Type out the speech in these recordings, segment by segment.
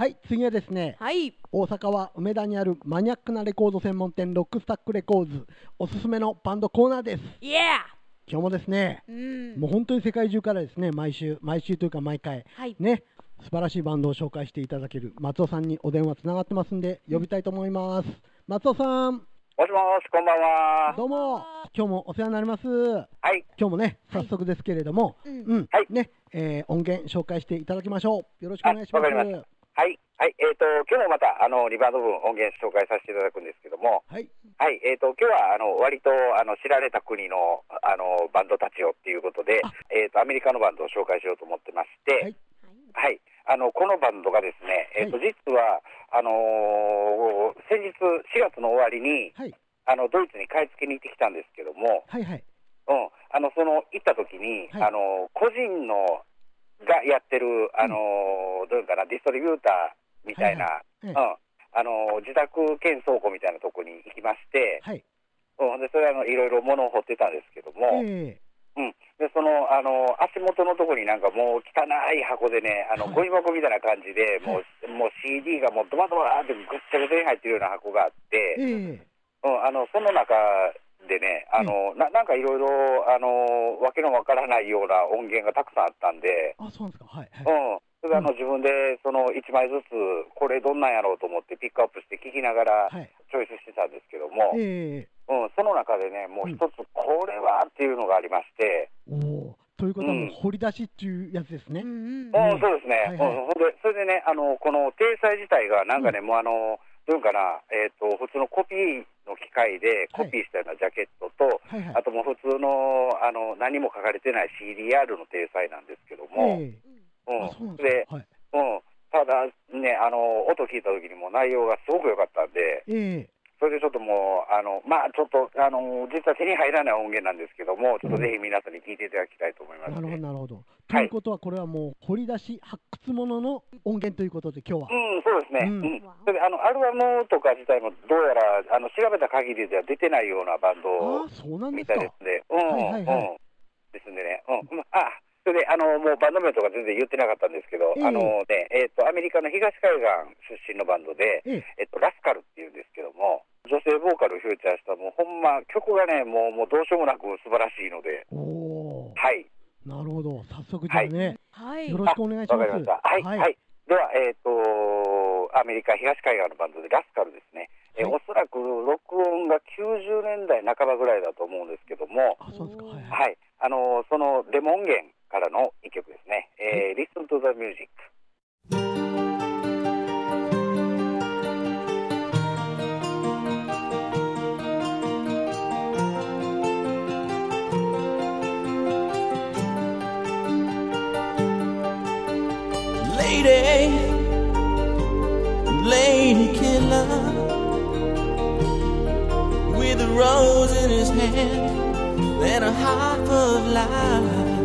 はい、次はですね、はい。大阪は梅田にあるマニアックなレコード専門店ロックスタックレコーズおすすめのバンドコーナーです。イエー今日もですね、うん。もう本当に世界中からですね、毎週、毎週というか毎回、はい。ね、素晴らしいバンドを紹介していただける松尾さんにお電話つながってますんで、呼びたいと思います。松尾さん、もしもし、こんばんは。どうも、今日もお世話になります。はい。今日もね、はい早速ですけれども、うんうん、はいね、えー音源紹介していただきましょう。よろしくお願いします。はい。はい。えっ、と、今日もまた、あの、リバード分音源紹介させていただくんですけども、はい、はい。えっ、と、今日は、あの、割と、あの、知られた国の、あの、バンドたちをっていうことであ、えっ、と、アメリカのバンドを紹介しようと思ってまして、はいはい。あの、このバンドがですね、えっ、と、実は、あのー先日、4月の終わりに、はい、あの、ドイツに買い付けに行ってきたんですけども、はい、はい、うん、あのその行った時に、はいあの個人のがやってる、あのどういうかな、ディストリビューターみたいな、はいうん、あの自宅兼倉庫みたいなとこに行きまして、はい、うん、でそれあのいろいろ物を掘ってたんですけども、えうん、でそのあの足元のとこになんかもう汚い箱でね、あのはい。ゴミ箱みたいな感じで、もうもう CD がもうドバドバーってぐっちゃぐちゃに入ってるような箱があって。ー、え。うん、あのその中でね、あのななんかいろいろあのわけのわからないような音源がたくさんあったんで、ー、あ、そうなんですか、はい、はい、うん、それであの、うん。自分でその1枚ずつ、これどんなんやろうと思ってピックアップして聞きながらはい、チョイスしてたんですけども、えうん、その中でね、もう一つ、これはっていうのがありまして、ー、おお、ということは掘り出しっていうやつですね。うんうん。うん。うんそうですね、はいはい。うん、でそれでね、あのこの体裁自体がなんかね、もうあの、どういうかな、えっ、と、普通のコピーの機械でコピーしたようなジャケットと、はい、はい。あ、ともう普通のあの何も書かれてない CDR の体裁なんですけども、え。うん。でうん、ただね、あの音聞いた時にも内容がすごく良かったんで、えそれでちょっともう、あのまあちょっとあの実は手に入らない音源なんですけども、ちょっとぜひ皆さんに聞いていただきたいと思いまー、す、なるほど、ね。なるほど。ということは、これはもう掘り出し発掘ものの音源ということで、今日は。うん、そうですね。ううんん。それであのアルバムとか自体もどうやらあの調べた限りでは出てないようなバンあドみ。たいですね。うん、はいはいはいうん。ですんでね。うん。まあ、それで、あの、もうバンド名とか全然言ってなかったんですけど、ええあのね、えっ、と、アメリカの東海岸出身のバンドで、ええっと、ラスカルっていうんです女性ボーカルをフューチャーした、もうほんま、曲がね、もう、もうどうしようもなく素晴らしいので、はい。なるほど。早速じゃあね、はい。よろしくお願いします。わかりました。はい。はい。では、えっ、と、アメリカ東海岸のバンドでラスカルですね。えはいおそらく録音が90年代半ばぐらいだと思うんですけども、あ、そうですか。はい、はい。はい、あのそのデモ音源からの一曲ですね、えー Listen to the Music。Lady, lady killer, with a rose in his hand and a full of lies.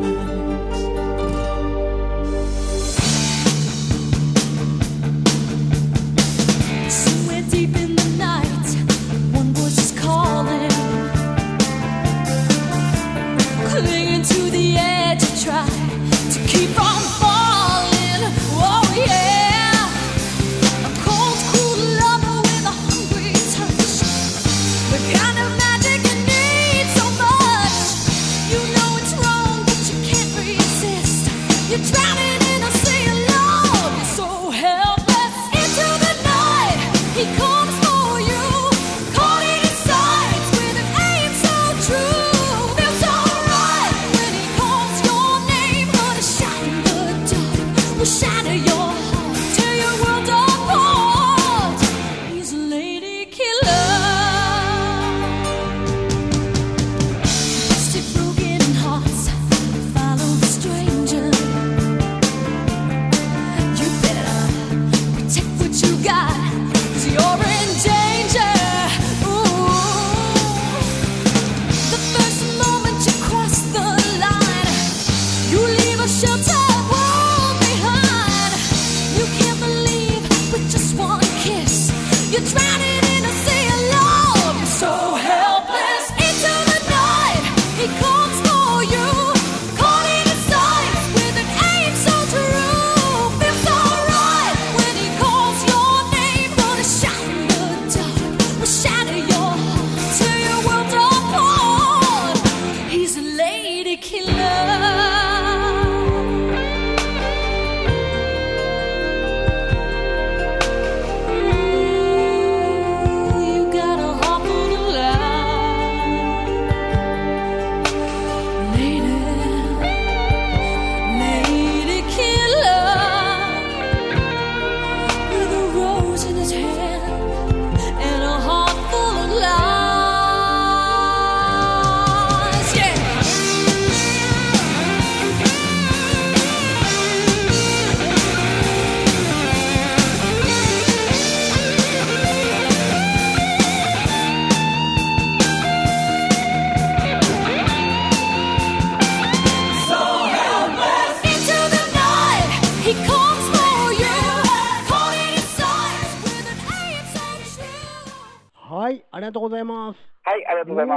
りがとうございます。はい、ありがとうございま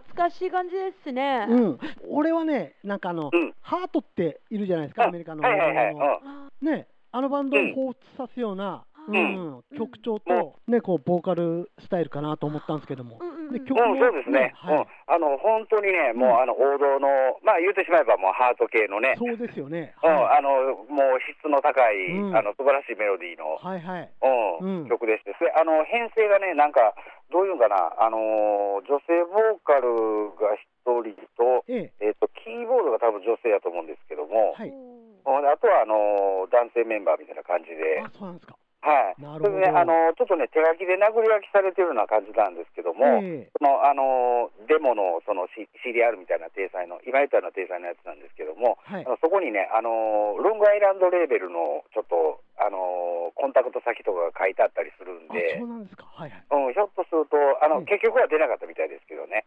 す。懐かしい感じですね。うん、俺はね、なんかあの、うんハートっているじゃないですか、アメリカの。はいはいはい。ね、あのバンドを彷彿さすような、ううん。ん曲調と、ね、こうボーカルスタイルかなと思ったんですけども、うんうんうん。でうん、そうですね。はい。うん、あの、本当にね、もう、あの、王道の、まあ、言ってしまえば、もう、ハート系のね、そうですよね。うん、はあの、もう、質の高い、うん。あの、素晴らしいメロディーの、い、はい、はい。うん。うん曲でして、あの、編成がね、なんか、どういうのかな、あのー女性ボーカルが一人と、ええ、と、キーボードが多分女性やと思うんですけども、はい。うんあとは、あのー男性メンバーみたいな感じで、あ、そうなんですか。はい。なるほどね、あのーちょっとね、手書きで殴り書きされてるような感じなんですけども、ええその、あのーデモの、その、C- CDR みたいな体裁の、今言ったような体裁のやつなんですけども、はいあ。のそこにね、あのーロングアイランドレーベルの、ちょっと、あのーコンタクト先とかが書いてあったりするんあ、でそう、なんですか。はい、はい。うん、ひょっとすると、あの、うん結局は出なかったみたいですけどね。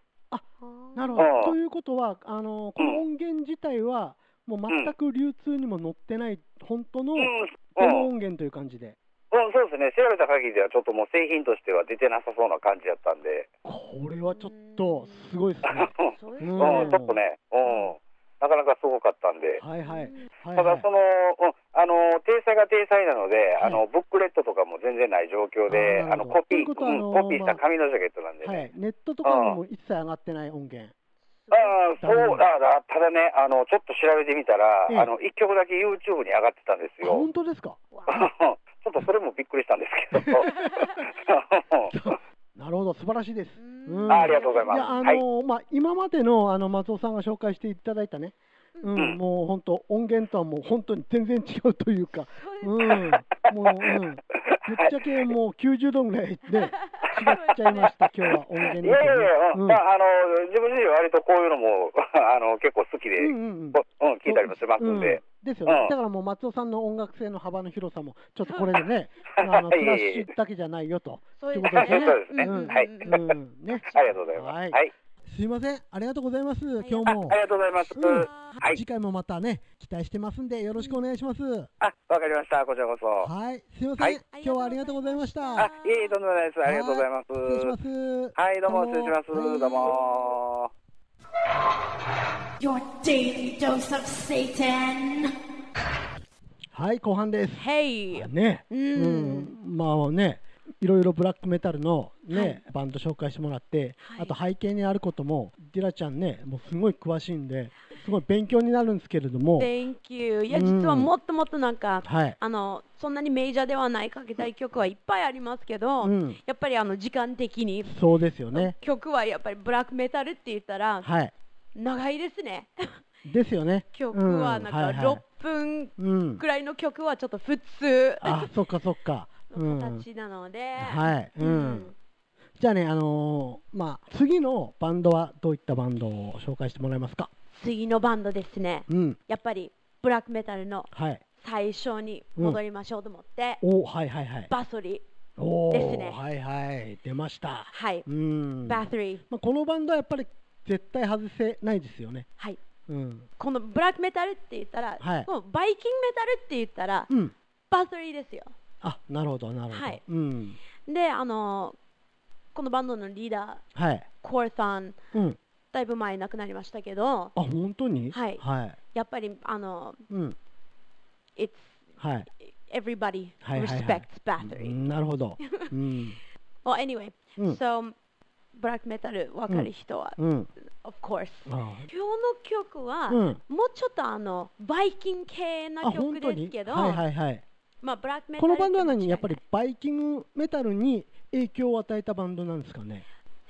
なるほど。うんということは、あのこの音源自体は、もう全く流通にも載ってない、本当のうん、うん、デモ音源という感じで。うん、そうですね。調べた限りでは、ちょっともう製品としては出てなさそうな感じだったんで、これはちょっと、すごいですね。そうんん、ちょっとね、うん、なかなかすごかったんで。はいはい。はいただ、はいその、うん、あの、体裁が体裁なので、はいあの、ブックレットとかも全然ない状況で、あの、コピー、コピーした紙のジャケットなんでね。はい。ネットとかにも一切上がってない音源。ああ、そうだ、だただね、あの、ちょっと調べてみたら、ええあの、一曲だけ YouTube に上がってたんですあよ。本当ですか？ちょっとそれもびっくりしたんですけど。なるほど、素晴らしいです。うん。あありがとうございます。いや、あはい。のまあ、今までのあの松尾さんが紹介していただいたね、うん。うんもう本当、音源とはもう本当に全然違うというか、うん、もう、うん、ぶっちゃけもう90度ぐらいで違っちゃいました、今日は音源いやいやいや、ううん。んまあ、あの、自分自身割とこういうのも、あの、結構好きで、うんうん、うん。うん聞いたりもしますんで。うんですよね、うんだからもう松尾さんの音楽性の幅の広さも、ちょっとこれでね、あのスラッシュだけじゃないよと、そう。いうことですね。そうですねうんはいうんうんね、ありがとうございます。ははいい。すいません、ありがとうございます、今日もああり。がとうございます。うんはい。次回もまたね、期待してますんで、よろしくお願いします。あ、わかりました。こちらこそ。はい、すいません、はい今日はありがとうございました。あ、いえいえ、とんでもないです。ありがとうございます。失礼します。はい、どうも失礼します。はいどうも。Your daily dose of Satan. はい、後半です。Hey! ね、ううんん、まあね、いろいろブラックメタルのね、はいバンド紹介してもらって、はいあと背景にあることも、ディラちゃんね、もうすごい詳しいんで、すごい勉強になるんですけれども、Thank you. いや、うん実はもっともっとなんか、はい、あの、そんなにメジャーではないかけたい曲はいっぱいありますけど、うんやっぱりあの、時間的に、そうですよね。曲はやっぱりブラックメタルって言ったら、はい、長いですね。ですよね。曲はなんかうんはいはい6分うんく、らいの曲はちょっと普通あ、そっかそっか。形なので、はい、うん。うんじゃあね、あのーまあ、次のバンドはどういったバンドを紹介してもらえますか？次のバンドですね。うん、やっぱりブラックメタルのはい。最初に戻りましょうと思って、おはいはいはい。バソリ、ですねはいはい。出ました。はい、うん。バソリ、まあ、このバンドはやっぱり絶対外せないですよね。はい。うん。このブラックメタルって言ったら、はいもうバイキングメタルって言ったら、うん。バソリですよ。あ、なるほど、なるほど。はいうん。で、あのこのバンドのリーダー、はい。コーさん、うん。だいぶ前亡くなりましたけど、あ、本当に？はいはい。やっぱりあの、うん。It's はい。everybody はいはいはい respects う Bathory. んなるほど。うん。Well, anyway, うん so ブラックメタルわかる人は、うん。of course. あ今日の曲は、うんもうちょっとあのバイキング系なあ、曲ですけど、はいはいはい。まあブラックメタルこのバンドは何？やっぱりバイキングメタルに影響を与えたバンドなんですかね？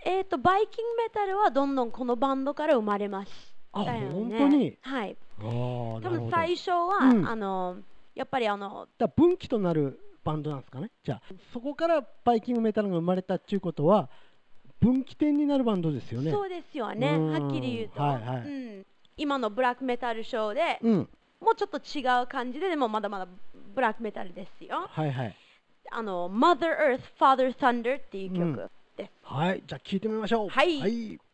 えっ、とバイキングメタルはどんどんこのバンドから生まれましたよね。あ本当に？はい。ああ、多分。最初は、うんあのやっぱりあのだから分岐となるバンドなんですかね？じゃあ、そこからバイキングメタルが生まれたっていうことは、分岐点になるバンドですよね。そうですよね。うんはっきり言うと、はいはいうん、今のブラックメタルショーで、うん。もうちょっと違う感じででもまだまだブラックメタルですよ。はいはい。あの Mother Earth Father Thunder っていう曲です。はい。じゃあ、聞いてみましょう。はいはい。「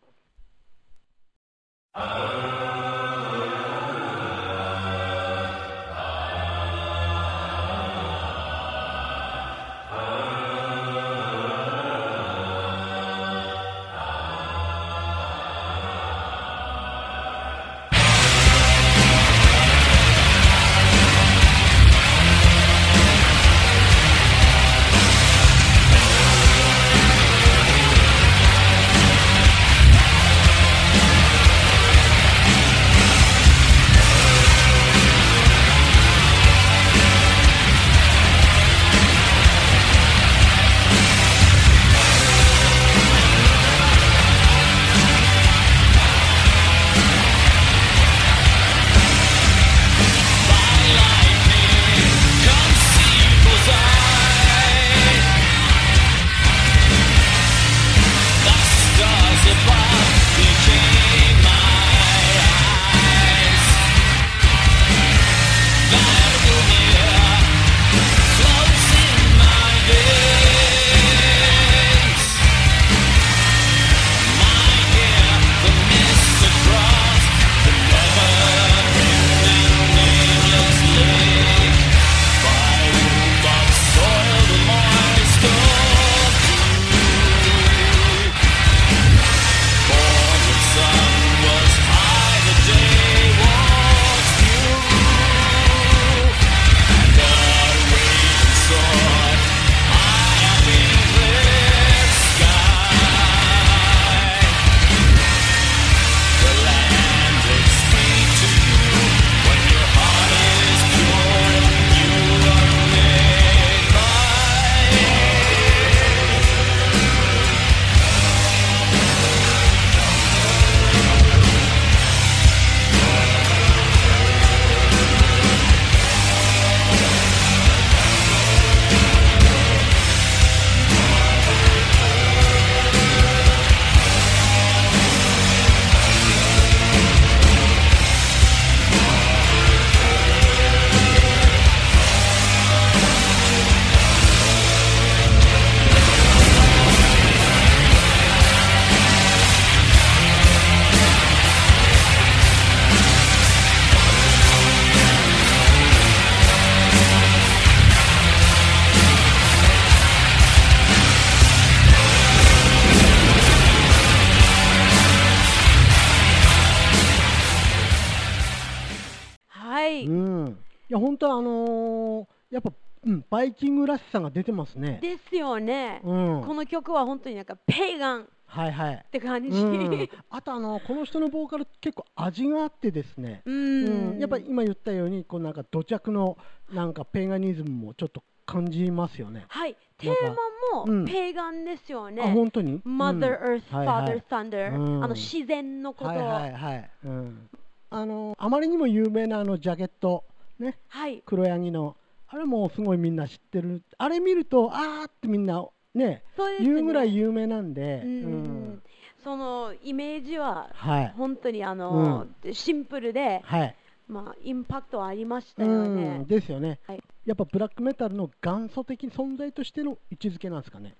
本当あのーやっぱ、うん、バイキングらしさが出てますね。ですよね、うん、この曲は本当になんかペイガンっはいはい。て感じ。うん、あとあのこの人のボーカル結構味があってですね、ううん。ん、やっぱり今言ったようにこうなんか土着のなんかペガニズムもちょっと感じますよね。はい、テーマうん。もペイガンですよね。あ本当に？Mother うん。Earth, はいはい。Father Thunder、うん。あの自然のこと、はいはいはい、うん、あのあまりにも有名なあのジャケットね。はい、黒ヤギの。あれもすごいみんな知ってる。あれ見るとあーってみんなねそうですね。言うぐらい有名なんで、うんうんそのイメージははい。本当にあの、シンプルで、はい、まあ、インパクトありましたうよん。ね。ですよね、はい。やっぱブラックメタルの元祖的存在としての位置づけなんですかね。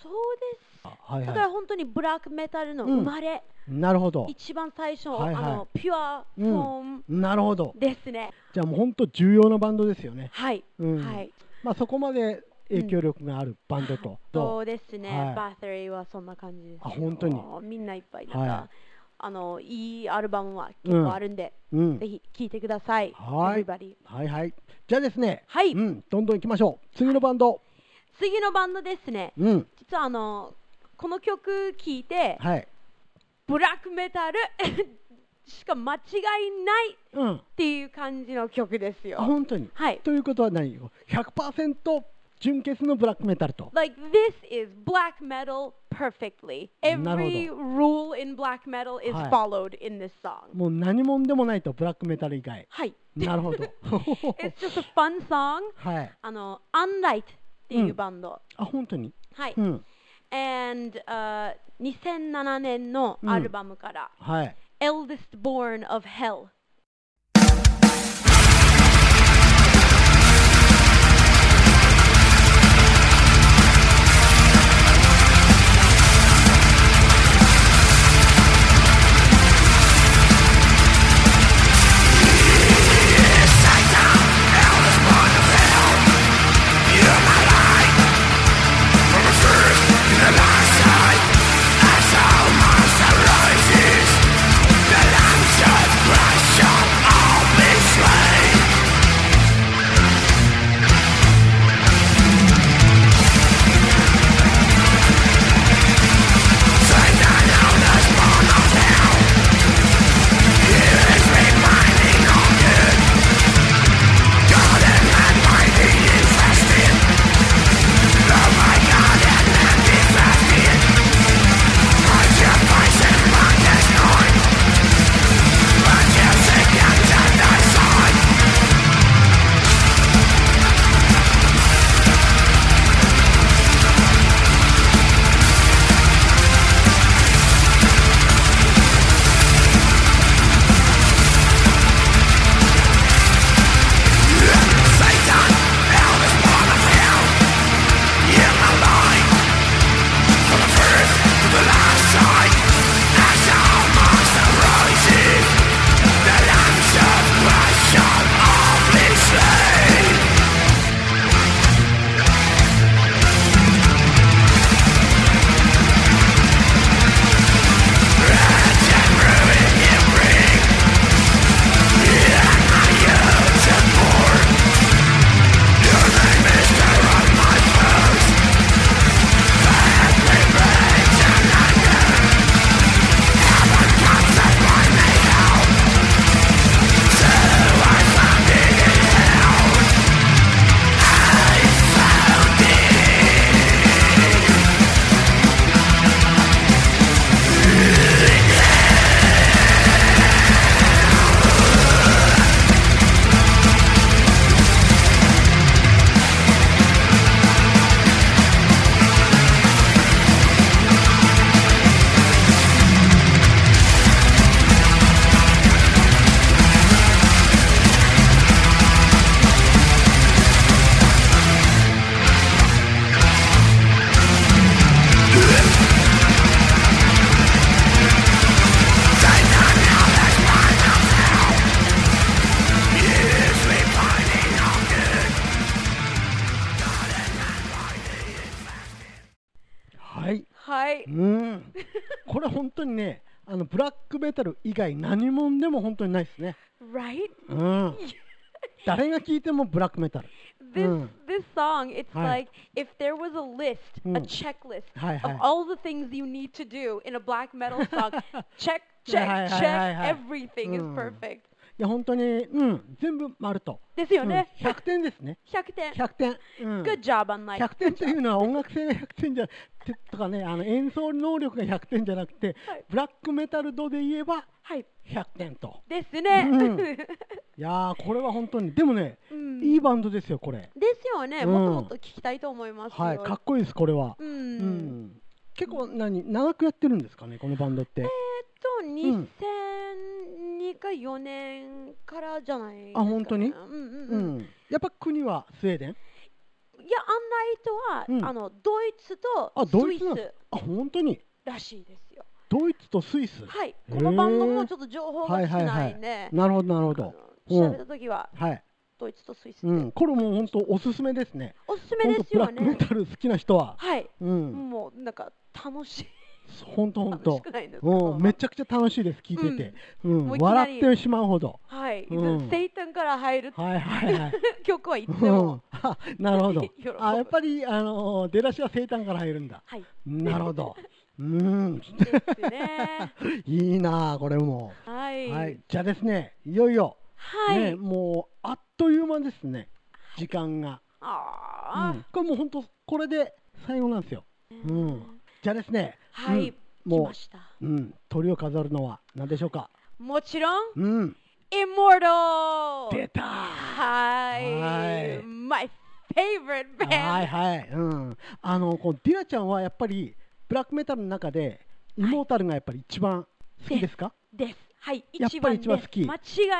そうでだから本当にブラックメタルの生まれ、いなるほど。一番最初、はいはい。あのピュアフォームなるほど。ですね。じゃあもう本当重要なバンドですよね、はい、うん。はい。まあ、そこまで影響力があるバンドと、そうですね、はい。バーテリーはそんな感じですよ。あ本当に。みんないっぱいなんか、はい。あのいいアルバムは結構あるんで、うん。ぜひ聴いてください。はい。はいはい。じゃあですね。はい。うん、どんどん行きましょう。次のバンド。次のバンドですね。うん。実はあのこの曲聴いて、はいブラックメタル しか間違いないうんっていう感じの曲ですあよ。本当に？はい。ということは何100%純潔のブラックメタルと Like this is black metal perfectly. Every ほ rule in black metal is はい followed in this song. もう何者でもないとブラックメタル以外はい。なるほど It's just a fun song. はいあの、Unlight っていうバンド。あ本当に？はい。うん And、uh, 2007年のアルバムから、はい Eldest Born of Hell。 はい。うん、これ本当にね、あのブラックメタル以外何者でも本当にないですね。Right? うん、誰が聴いてもブラックメタル。This Mm. this song, it's like if there was a list, a Mm. checklist of all the things you need to do in a black metal song. check, check, check. hi, hi. Everything is Mm. perfect. いや、本当に、うん、全部丸と。ですよね。うん100点ですね。100点。100点。うん、Good job on like 100点というのは音楽性が100点じゃてとかね、あの演奏能力が100点じゃなくて、はいブラックメタル度で言えばはい。100点と。ですね。うん いやー、これは本当に、でもね、うんいいバンドですよ、これ。ですよね。うんもっともっと聞きたいと思いますよ。はい、かっこいいです、これは。う。うんん結構何、長くやってるんですかね、このバンドって。えーっと、2002か4年からじゃないですか、あ本当に？うんうんううん。ん、やっぱ国はスウェーデン？いや、アンライトは、うんあのドイツとあ、スドイスあ、本当に？らしいですよ。ドイツとスイス？はい。このバンドもちょっと情報がはい少ないんで、なるほど、なるほど。調べたときははい。ドイツとスイスで、うん、これも本当おすすめですね。おすすめですよね。ックメタル好きな人は。はい。うん、もうなんか楽しい。本当本当うん、めちゃくちゃ楽しいです、聞いてて。うん、もういきなり笑ってしまうほど。はい。うんセイタンから入るはいはいはい。曲はいつでうんも。、あなるほど あ、やっぱり、あの、出だしは生誕から入るんだ。はい。なるほど。うん。いいなあこれも。はい。はい。じゃあですね、いよいよ、はい。ね、もう、あっという間ですね、時間が。あうん、これもう本当、これで最後なんですよ。ーうん。じゃあですね、はい。うんも。う、うん、鳥を飾るのは何でしょうか？もちろん、うん。Immortal! 出たはい。はい My favorite band! はいはい。うん。あの、こうディナちゃんはやっぱり、ブラックメタルの中で、イモータルがやっぱり一番好きですか、です。はい。やっぱり一番好き間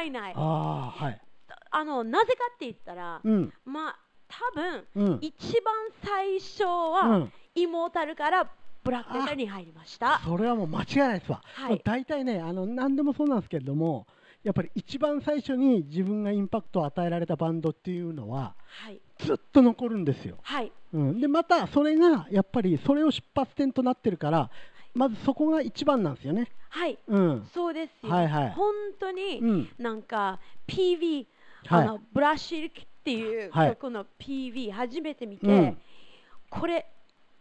違いない。ああ、はい。あの、なぜかって言ったら、うん。まあ、多分、うん。一番最初うは、ん。イモータルからブラックメタルに入りました。それはもう間違いないですわ。はい大体ね、あの、何でもそうなんですけれども、やっぱり一番最初に自分がインパクトを与えられたバンドっていうのは、はい。ずっと残るんですよ。はい。うん、で、またそれが、やっぱりそれを出発点となってるから、まずそこが一番なんですよね。はい。うん。そうですよ。はいはい本当に、うん。なんか PV、はいあのブラシルクっていうはい曲の PV 初めて見て、うんこれ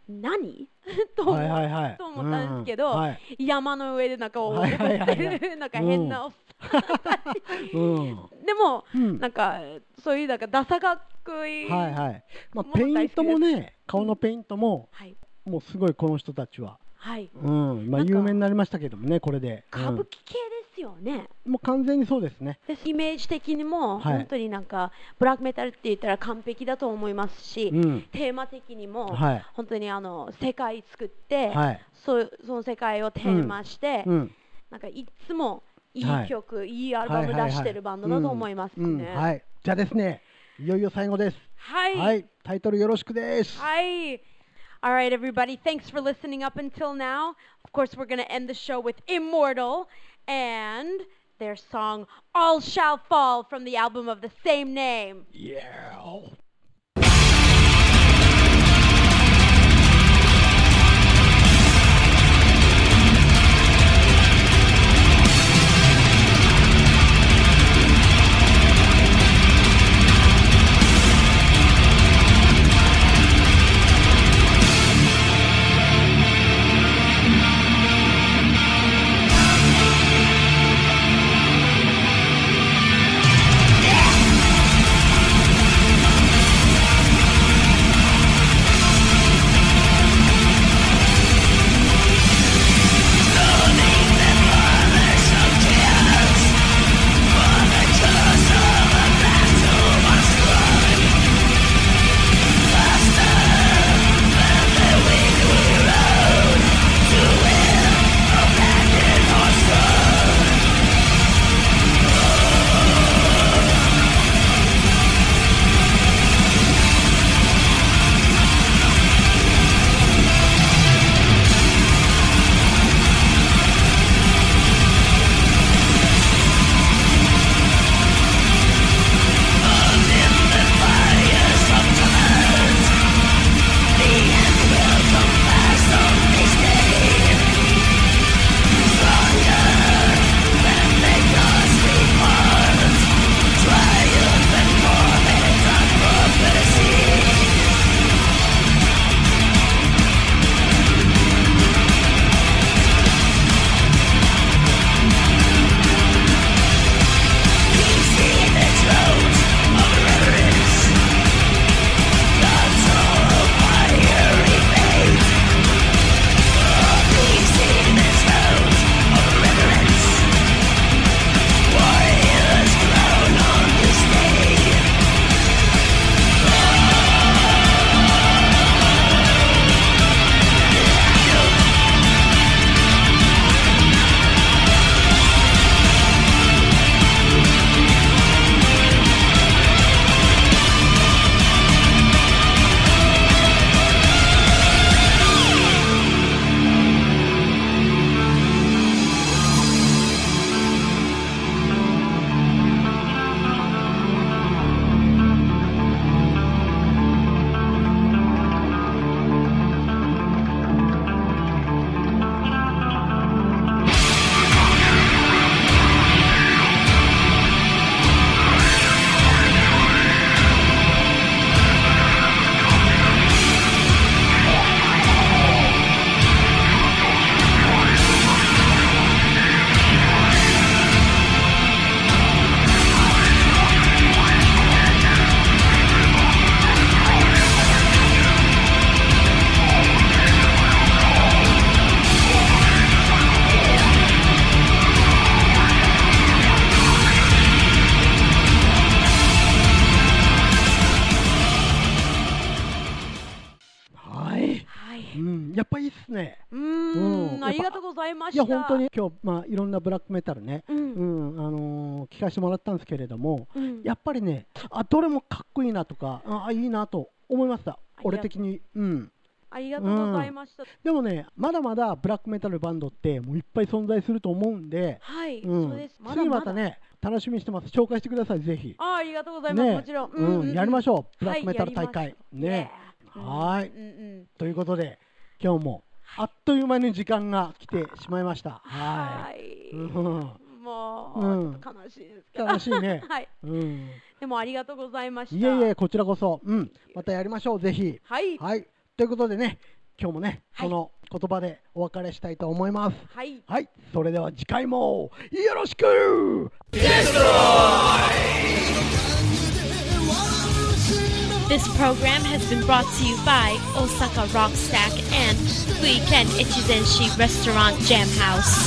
何？と思,、はいはいはい。と思ったんですけど、うん。はい。山の上でなんか踊ってはいるなんか変なおっさん。でも、うん。なんかそういうなんかダサかっこいい、はいはい。まあ、ペイントもね、顔のペイントも、はい。もうすごいこの人たちは、はい。うん、まあ有名になりましたけどもね、これで。歌舞伎系ですよね、うんもう完全にそうですね。でイメージ的にもはい本当になんか、ブラックメタルって言ったら完璧だと思いますし、うん。テーマ的にも、はい。本当にあの世界作って、はい。そうその世界をテーマして、うん。なんかいつもいいはい曲、い、いアルバム出してるバンドだと思いますね。うんうんはい。じゃあですね、いよいよ最後です。はい。はい。タイトルよろしくです。Hi. All right, everybody. Thanks for listening up until now. Of course, we're going to end the show with Immortal and their song All Shall Fall from the album of the same name. Yeah. いまいや、した。本当に今日、まあ、いろんなブラックメタルね、う。うんん、あのー聞かせてもらったんですけれども、うん。やっぱりね、あ、どれもかっこいいなとか、あ、いいなと思いました。俺的に。うん。ありがとうございました。でもね、まだまだブラックメタルバンドってもういっぱい存在すると思うんで、はい、うんそうです。次またね、楽しみにしてます。紹介してください、ぜひ。あありがとうございます。ねもちろん。うんやりましょうブラッはいクメタル大会やりますねはーいうんうん。ということで、今日もあっという間に時間が来てしまいました。ははい。い。うんもう、うん悲しいですけど。楽しいね はい。うん、でもありがとうございました。いえいえ、こちらこそ、うん、またやりましょう、ぜひ。はい。はい。ということでね、今日もね、はいこの言葉でお別れしたいと思います。はい。はい。それでは次回もよろしく This program has been brought to you by Osaka Rock Stack and Fuiken Ichizenshi Restaurant Jam House.